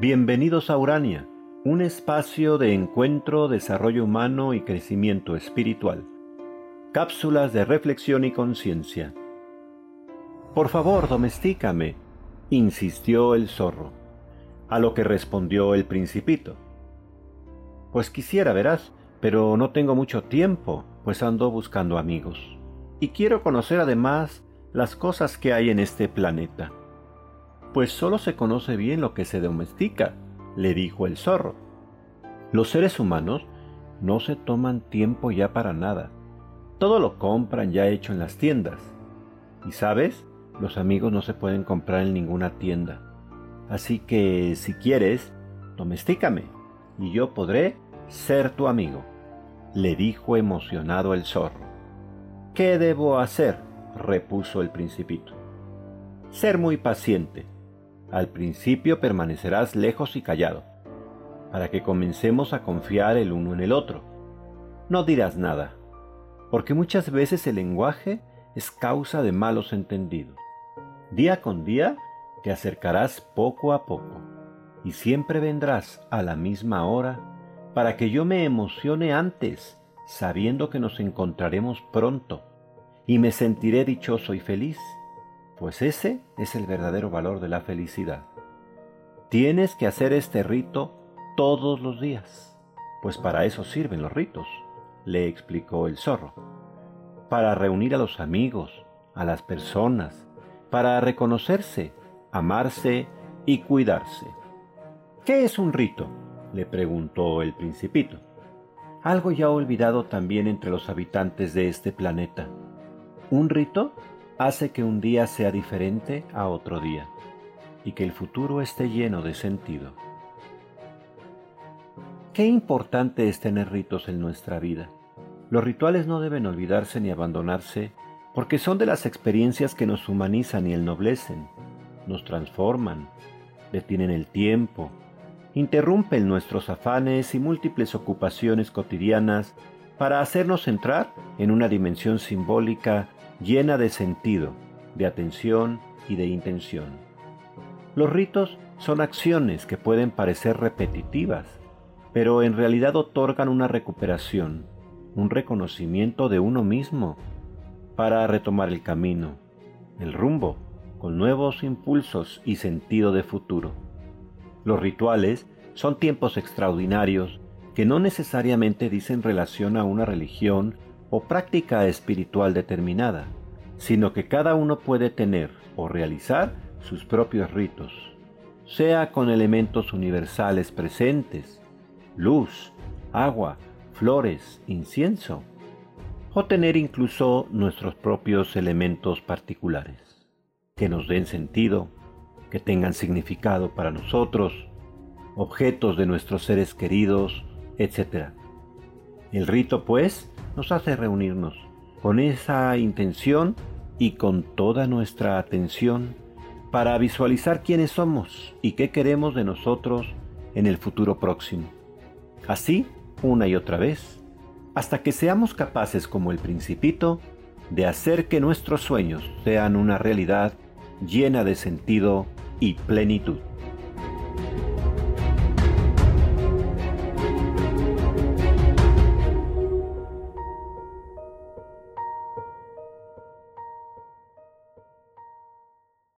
Bienvenidos a Urania, un espacio de encuentro, desarrollo humano y crecimiento espiritual. Cápsulas de reflexión y conciencia. Por favor, domestícame, insistió el zorro, a lo que respondió el principito. Pues quisiera, verás, pero no tengo mucho tiempo, pues ando buscando amigos. Y quiero conocer además las cosas que hay en este planeta pues solo se conoce bien lo que se domestica, le dijo el zorro. Los seres humanos no se toman tiempo ya para nada. Todo lo compran ya hecho en las tiendas. Y sabes, los amigos no se pueden comprar en ninguna tienda. Así que si quieres, domestícame y yo podré ser tu amigo, le dijo emocionado el zorro. ¿Qué debo hacer? repuso el principito. Ser muy paciente, al principio permanecerás lejos y callado, para que comencemos a confiar el uno en el otro. No dirás nada, porque muchas veces el lenguaje es causa de malos entendidos. Día con día te acercarás poco a poco, y siempre vendrás a la misma hora para que yo me emocione antes, sabiendo que nos encontraremos pronto, y me sentiré dichoso y feliz pues ese es el verdadero valor de la felicidad. Tienes que hacer este rito todos los días, pues para eso sirven los ritos, le explicó el zorro, para reunir a los amigos, a las personas, para reconocerse, amarse y cuidarse. ¿Qué es un rito? le preguntó el principito. Algo ya olvidado también entre los habitantes de este planeta. Un rito hace que un día sea diferente a otro día y que el futuro esté lleno de sentido. Qué importante es tener ritos en nuestra vida. Los rituales no deben olvidarse ni abandonarse porque son de las experiencias que nos humanizan y ennoblecen, nos transforman, detienen el tiempo, interrumpen nuestros afanes y múltiples ocupaciones cotidianas para hacernos entrar en una dimensión simbólica llena de sentido, de atención y de intención. Los ritos son acciones que pueden parecer repetitivas, pero en realidad otorgan una recuperación, un reconocimiento de uno mismo para retomar el camino, el rumbo, con nuevos impulsos y sentido de futuro. Los rituales son tiempos extraordinarios que no necesariamente dicen relación a una religión o práctica espiritual determinada, sino que cada uno puede tener o realizar sus propios ritos, sea con elementos universales presentes, luz, agua, flores, incienso, o tener incluso nuestros propios elementos particulares, que nos den sentido, que tengan significado para nosotros, objetos de nuestros seres queridos, etc. El rito, pues, nos hace reunirnos con esa intención y con toda nuestra atención para visualizar quiénes somos y qué queremos de nosotros en el futuro próximo. Así, una y otra vez, hasta que seamos capaces como el principito de hacer que nuestros sueños sean una realidad llena de sentido y plenitud.